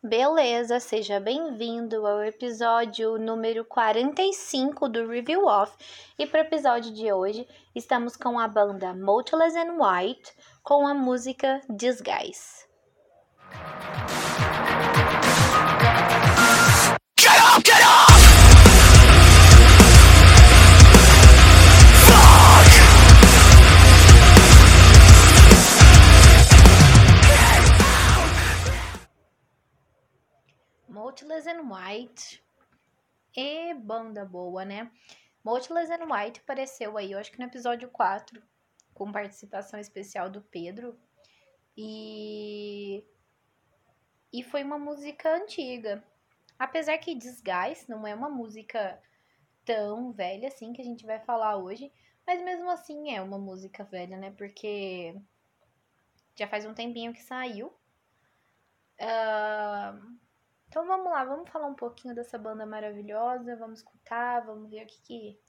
Beleza, seja bem-vindo ao episódio número 45 do Review Off. E para o episódio de hoje, estamos com a banda Moteless and White com a música Disguise. Motless and White. E banda boa, né? Motless and White apareceu aí, eu acho que no episódio 4, com participação especial do Pedro. E e foi uma música antiga. Apesar que Disguise não é uma música tão velha assim que a gente vai falar hoje, mas mesmo assim é uma música velha, né? Porque já faz um tempinho que saiu. Uh, então vamos lá, vamos falar um pouquinho dessa banda maravilhosa, vamos escutar, vamos ver o que que,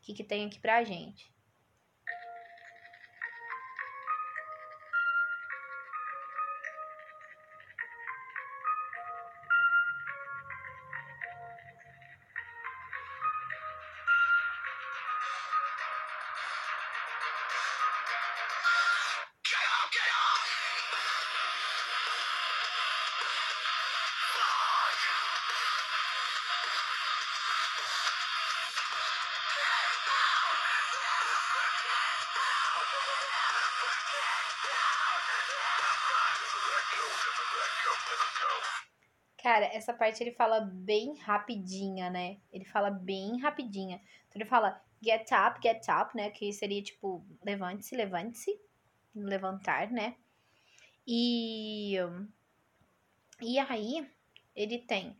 que, que tem aqui pra gente. Cara, essa parte ele fala bem rapidinha, né? Ele fala bem rapidinha. Então ele fala get up, get up, né? Que seria tipo levante-se, levante-se, levantar, né? E e aí ele tem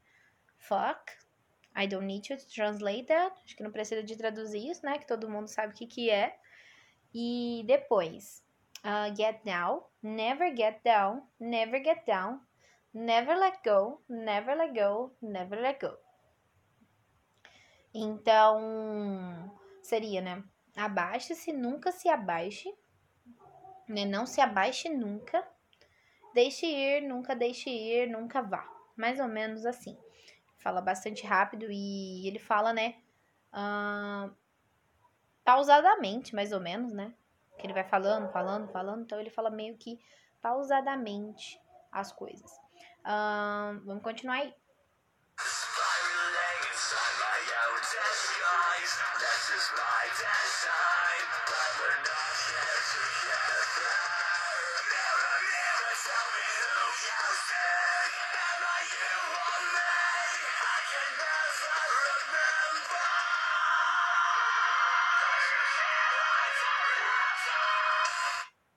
fuck, I don't need to translate that. Acho que não precisa de traduzir isso, né? Que todo mundo sabe o que que é. E depois, uh, get down, never get down, never get down, Never let go, never let go, never let go. Então, seria, né? Abaixe-se, nunca se abaixe. Né? Não se abaixe nunca. Deixe ir, nunca deixe ir, nunca vá. Mais ou menos assim. Fala bastante rápido e ele fala, né? Uh, pausadamente, mais ou menos, né? Que ele vai falando, falando, falando. Então ele fala meio que pausadamente as coisas. Um, vamos continuar aí.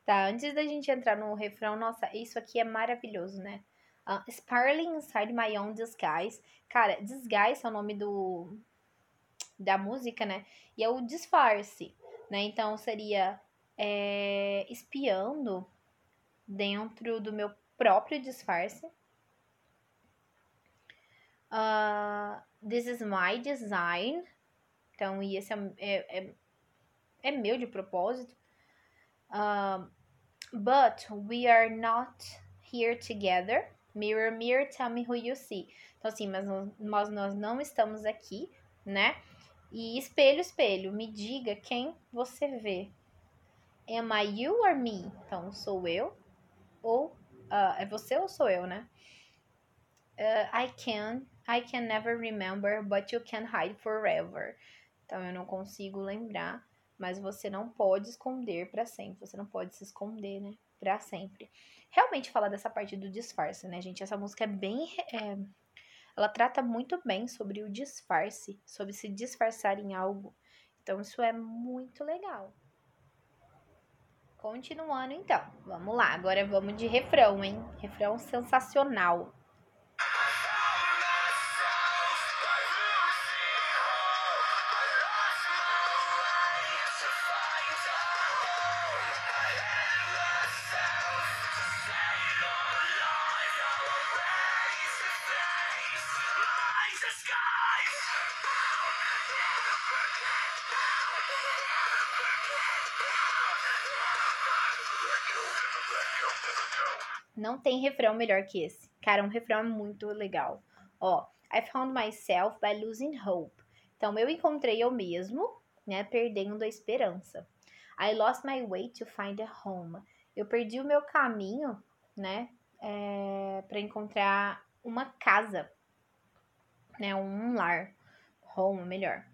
Tá, antes da gente entrar no refrão, nossa, isso aqui é maravilhoso, né? Uh, Spiraling Inside My Own Disguise. Cara, Disguise é o nome do da música, né? E é o disfarce, né? Então seria é, espiando dentro do meu próprio disfarce. Uh, this is my design. Então, e esse é, é, é, é meu de propósito. Uh, but we are not here together. Mirror, mirror, tell me who you see. Então, assim, mas nós, nós não estamos aqui, né? E espelho, espelho, me diga quem você vê. Am I you or me? Então, sou eu ou uh, é você ou sou eu, né? Uh, I can, I can never remember, but you can hide forever. Então, eu não consigo lembrar, mas você não pode esconder para sempre. Você não pode se esconder, né? Para sempre realmente fala dessa parte do disfarce, né, gente? Essa música é bem. É, ela trata muito bem sobre o disfarce, sobre se disfarçar em algo. Então, isso é muito legal. Continuando, então. Vamos lá. Agora vamos de refrão, hein? Refrão sensacional. Não tem refrão melhor que esse. Cara, um refrão muito legal. Ó, I found myself by losing hope. Então, eu encontrei eu mesmo, né, perdendo a esperança. I lost my way to find a home. Eu perdi o meu caminho, né, é, para encontrar uma casa, né, um lar, home, melhor.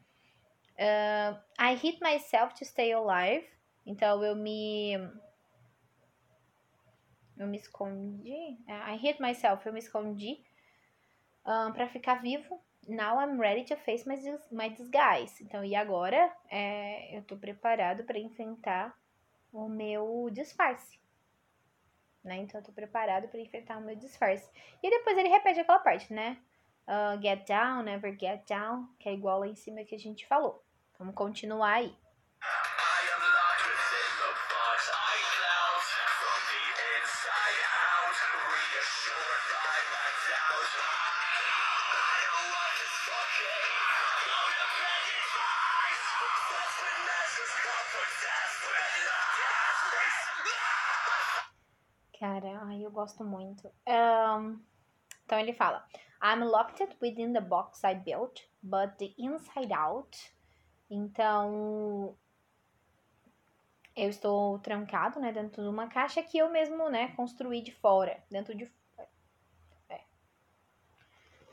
Uh, I hit myself to stay alive. Então eu me eu me escondi. É, I hit myself, eu me escondi um, para ficar vivo. Now I'm ready to face my, my disguise. Então, e agora é, eu tô preparado para enfrentar o meu disfarce. Né? Então, eu tô preparado para enfrentar o meu disfarce. E depois ele repete aquela parte, né? Uh, get down, never get down, que é igual lá em cima que a gente falou. Vamos continuar aí. Gosto muito. Um, então ele fala: I'm locked within the box I built, but the inside out. Então eu estou trancado, né, dentro de uma caixa que eu mesmo, né, construí de fora, dentro de é.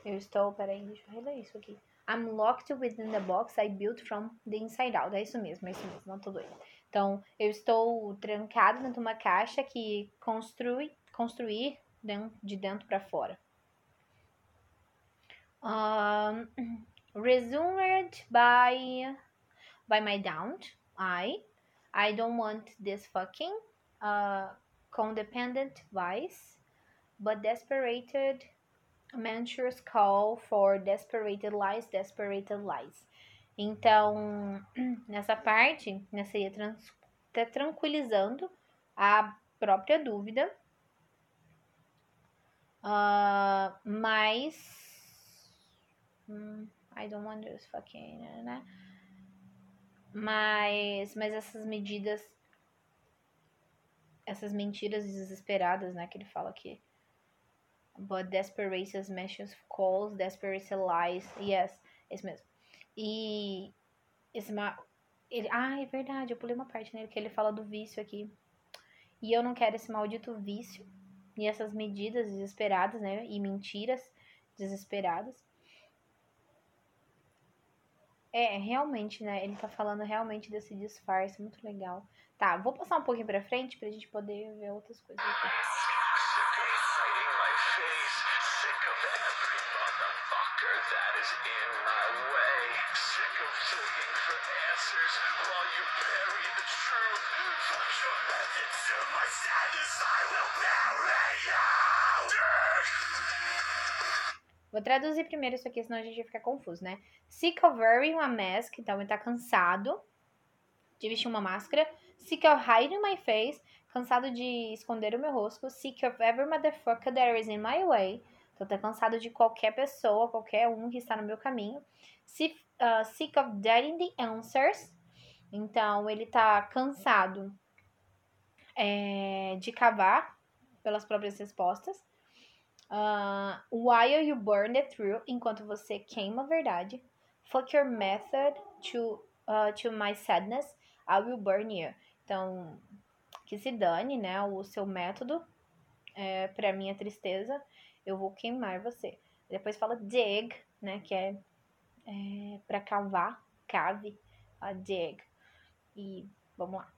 Eu estou, peraí, deixa eu reler isso aqui. I'm locked within the box I built from the inside out. É isso mesmo, é isso mesmo, não tô doida. Então, eu estou trancado dentro de uma caixa que construi, construir de dentro para fora. Um, resumed by by my doubt, I I don't want this fucking uh, codependent vice, but desperated Manchur's call for desperated lies, desperated lies. Então, nessa parte, seria trans, tá tranquilizando a própria dúvida, uh, mas. Hum, I don't want this fucking. Né? Mas, mas essas medidas, essas mentiras desesperadas, né, que ele fala aqui. But desperate meshes calls, desperate lies. Yes, esse mesmo. E esse ele, ah, é verdade, eu pulei uma parte nele que ele fala do vício aqui. E eu não quero esse maldito vício e essas medidas desesperadas, né, e mentiras desesperadas. É, realmente, né? Ele tá falando realmente desse disfarce, muito legal. Tá, vou passar um pouquinho pra frente pra gente poder ver outras coisas aqui. Vou traduzir primeiro isso aqui, senão a gente vai ficar confuso, né? Sick of wearing a mask, então ele tá cansado de vestir uma máscara. Sick of hiding my face, cansado de esconder o meu rosto. Sick of every motherfucker that is in my way. Então tá cansado de qualquer pessoa, qualquer um que está no meu caminho. Sick, uh, sick of getting the answers. Então ele tá cansado é, de cavar pelas próprias respostas. Uh, while you burn it through, enquanto você queima a verdade. Fuck your method to, uh, to my sadness, I will burn you. Então, que se dane, né, o seu método é, para minha tristeza, eu vou queimar você. Depois fala dig, né, que é, é para cavar, cave, a dig. E vamos lá.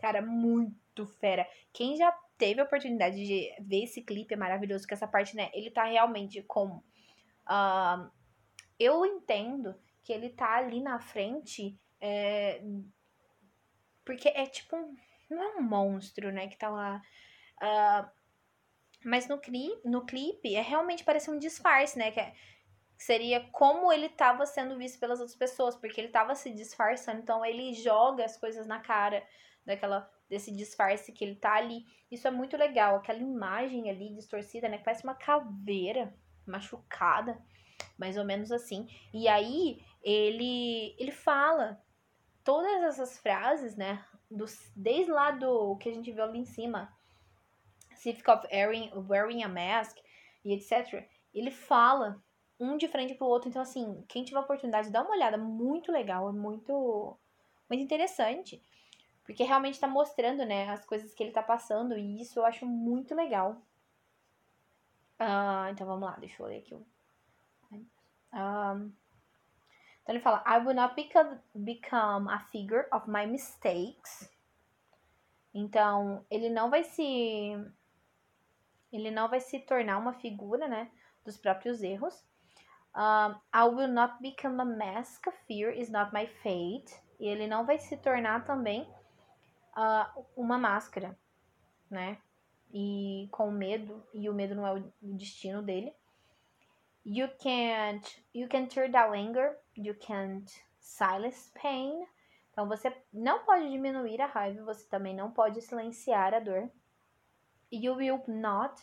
Cara, muito fera. Quem já teve a oportunidade de ver esse clipe é maravilhoso, que essa parte, né? Ele tá realmente com. Uh, eu entendo que ele tá ali na frente. É, porque é tipo. Não é um monstro, né? Que tá lá. Uh, Mas no, cli no clipe é realmente parece um disfarce, né? Que é, seria como ele estava sendo visto pelas outras pessoas, porque ele estava se disfarçando, então ele joga as coisas na cara daquela desse disfarce que ele tá ali. Isso é muito legal, aquela imagem ali distorcida, né, que parece uma caveira machucada, mais ou menos assim. E aí ele ele fala todas essas frases, né, dos, desde lá do que a gente viu ali em cima, Civic of wearing, wearing a mask e etc. Ele fala um de frente pro outro. Então, assim, quem tiver oportunidade, dá uma olhada. Muito legal, é muito, muito interessante. Porque realmente tá mostrando, né, as coisas que ele tá passando. E isso eu acho muito legal. Uh, então, vamos lá, deixa eu ler aqui. Um, então, ele fala: I will not become a figure of my mistakes. Então, ele não vai se. Ele não vai se tornar uma figura, né? Dos próprios erros. Um, I will not become a mask. Fear is not my fate. E ele não vai se tornar também uh, uma máscara, né? E com medo, e o medo não é o destino dele. You can't, you can turn down anger, you can't silence pain. Então você não pode diminuir a raiva, você também não pode silenciar a dor. You will not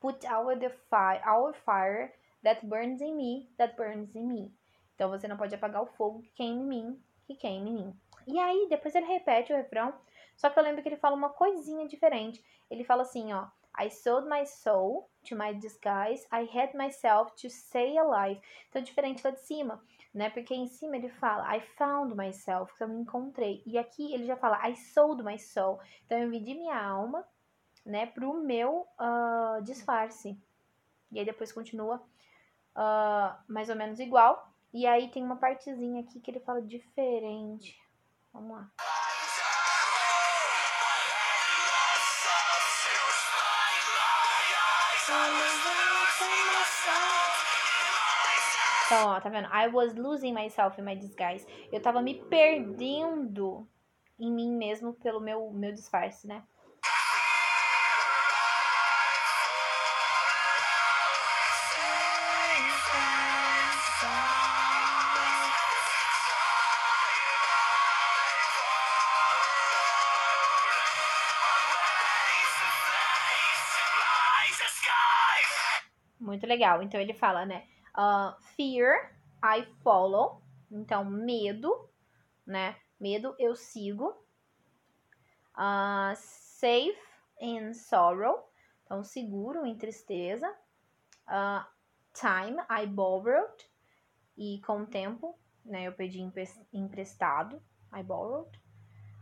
put out the fire, our fire that burns in me, that burns in me. Então você não pode apagar o fogo que queima em mim, que queima em mim. E aí, depois ele repete o refrão, só que eu lembro que ele fala uma coisinha diferente. Ele fala assim, ó. I sold my soul to my disguise. I had myself to stay alive. Então, diferente lá de cima, né? Porque em cima ele fala I found myself, que eu me encontrei. E aqui ele já fala I sold my soul. Então, eu vendi minha alma, né, pro meu uh, disfarce. E aí depois continua uh, mais ou menos igual. E aí tem uma partezinha aqui que ele fala diferente. Vamos lá. Então, ó, tá vendo? I was losing myself in my disguise. Eu tava me perdendo em mim mesmo pelo meu, meu disfarce, né? Muito legal. Então ele fala, né? Uh, fear, I follow. Então, medo, né? Medo, eu sigo. Uh, safe in sorrow. Então, seguro em tristeza. Uh, time, I borrowed. E com o tempo, né? Eu pedi emprestado. I borrowed.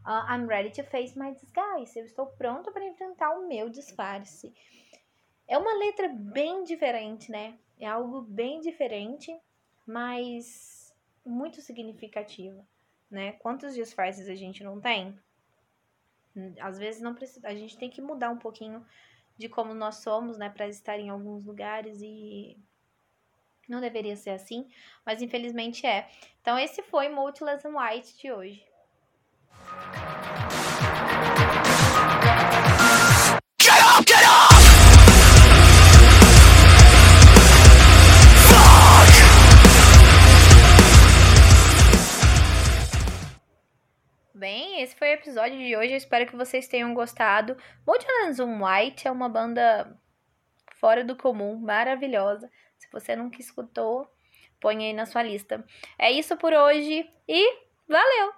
Uh, I'm ready to face my disguise. Eu estou pronto para enfrentar o meu disfarce. É uma letra bem diferente, né? É algo bem diferente, mas muito significativa, né? Quantos disfarces a gente não tem? Às vezes não precisa, a gente tem que mudar um pouquinho de como nós somos, né, para estar em alguns lugares e não deveria ser assim, mas infelizmente é. Então esse foi Multiless and White de hoje. Foi o episódio de hoje. Eu espero que vocês tenham gostado. Multilands on White é uma banda fora do comum, maravilhosa. Se você nunca escutou, põe aí na sua lista. É isso por hoje e valeu!